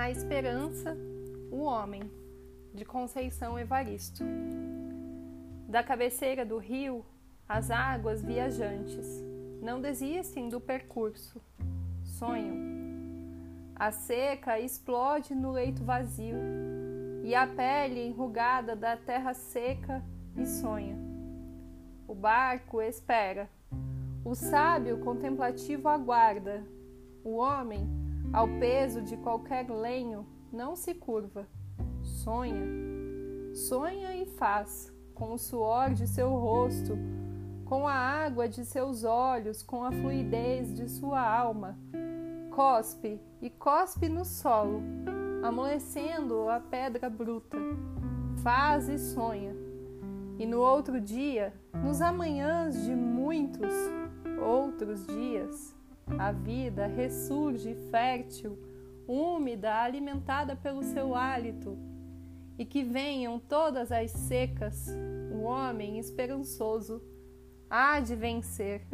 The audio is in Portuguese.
Na Esperança, o Homem, de Conceição Evaristo. Da cabeceira do rio, as águas viajantes não desistem do percurso, sonham. A seca explode no leito vazio e a pele enrugada da terra seca e sonha. O barco espera, o sábio contemplativo aguarda, o homem, ao peso de qualquer lenho, não se curva, sonha, sonha e faz, com o suor de seu rosto, com a água de seus olhos, com a fluidez de sua alma, cospe e cospe no solo, amolecendo a pedra bruta, faz e sonha. E no outro dia, nos amanhãs de muitos outros dias, a vida ressurge fértil, úmida, alimentada pelo seu hálito, e que venham todas as secas, o homem esperançoso há de vencer